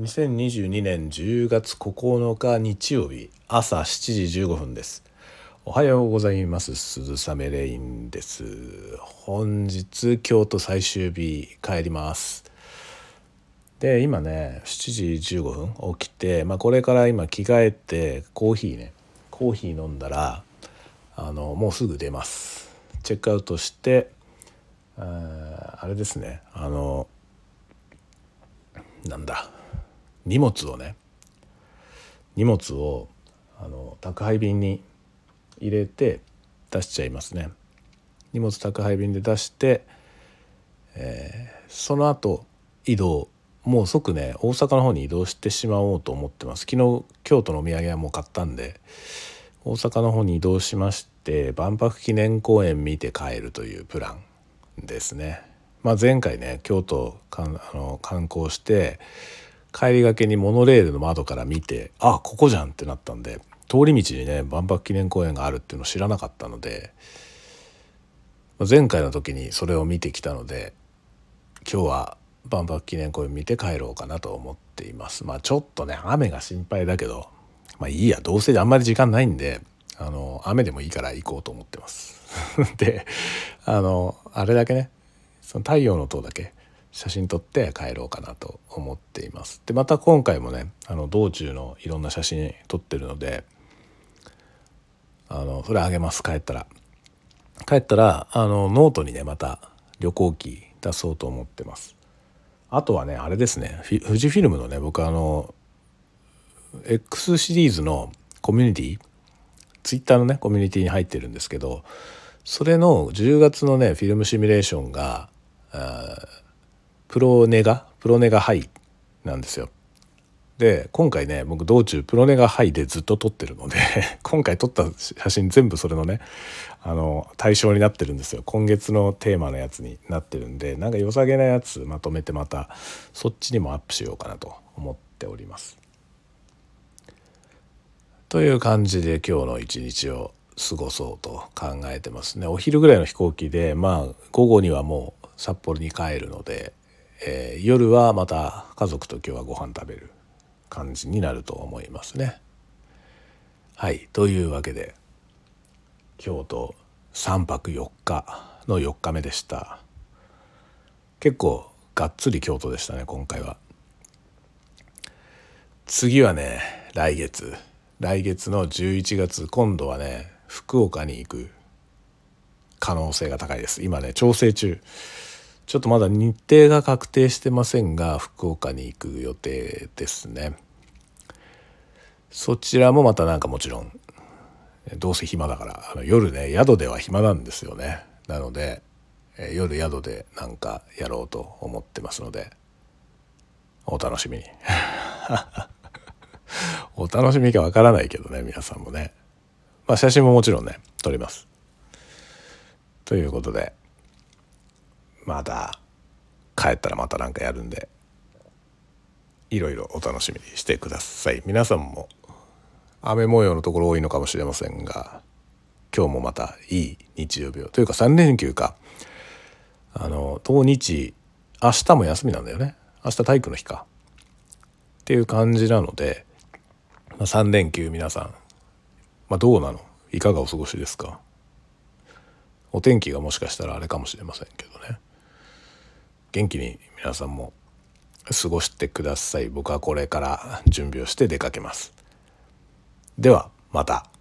2022年10月9日日曜日朝7時15分です。おはようございます。鈴雨レインです。本日京都最終日帰ります。で今ね7時15分起きて、まあ、これから今着替えてコーヒーねコーヒー飲んだらあのもうすぐ出ます。チェックアウトしてああれですねあのなんだ荷物をね荷物をあの宅配便に入れて出しちゃいますね荷物宅配便で出して、えー、その後移動もう即ね大阪の方に移動してしまおうと思ってます昨日京都のお土産はもう買ったんで大阪の方に移動しまして万博記念公園見て帰るというプランですね。まあ、前回ね京都かあの観光して帰りがけにモノレールの窓から見てあここじゃんってなったんで通り道にね万博記念公園があるっていうのを知らなかったので前回の時にそれを見てきたので今日は万博記念公園見て帰ろうかなと思っています。まあちょっとね雨が心配だけどまあいいやどうせあんまり時間ないんであの雨でもいいから行こうと思ってます。であのあれだけねその太陽の塔だけ写真撮って帰ろうかなと思っています。でまた今回もねあの道中のいろんな写真撮ってるのであのそれあげます帰ったら。帰ったらあのノートにねまた旅行記出そうと思ってます。あとはねあれですね富士フィルムのね僕あの X シリーズのコミュニティツイッターのねコミュニティに入ってるんですけどそれの10月のねフィルムシミュレーションがプロネガ？プロネガハイなんですよ。で今回ね僕道中プロネガハイでずっと撮ってるので 今回撮った写真全部それのねあの対象になってるんですよ今月のテーマのやつになってるんでなんか良さげなやつまとめてまたそっちにもアップしようかなと思っております。という感じで今日の一日を過ごそうと考えてますねお昼ぐらいの飛行機でまあ午後にはもう札幌に帰るのでえー、夜はまた家族と今日はご飯食べる感じになると思いますね。はいというわけで京都3泊4日の4日目でした。結構がっつり京都でしたね今回は。次はね来月。来月の11月今度はね福岡に行く可能性が高いです。今ね調整中。ちょっとまだ日程が確定してませんが福岡に行く予定ですね。そちらもまたなんかもちろんどうせ暇だからあの夜ね宿では暇なんですよね。なので夜宿でなんかやろうと思ってますのでお楽しみに。お楽しみかわからないけどね皆さんもね。まあ写真ももちろんね撮ります。ということでまた帰ったらまた何かやるんでいろいろお楽しみにしてください。皆さんも雨模様のところ多いのかもしれませんが今日もまたいい日曜日を。というか3連休か。あの当日明日も休みなんだよね。明日体育の日か。っていう感じなので、まあ、3連休皆さん、まあ、どうなの？いかがお過ごしですか？お天気がもしかしたらあれかもしれませんけどね。元気に皆さんも過ごしてください。僕はこれから準備をして出かけます。ではまた。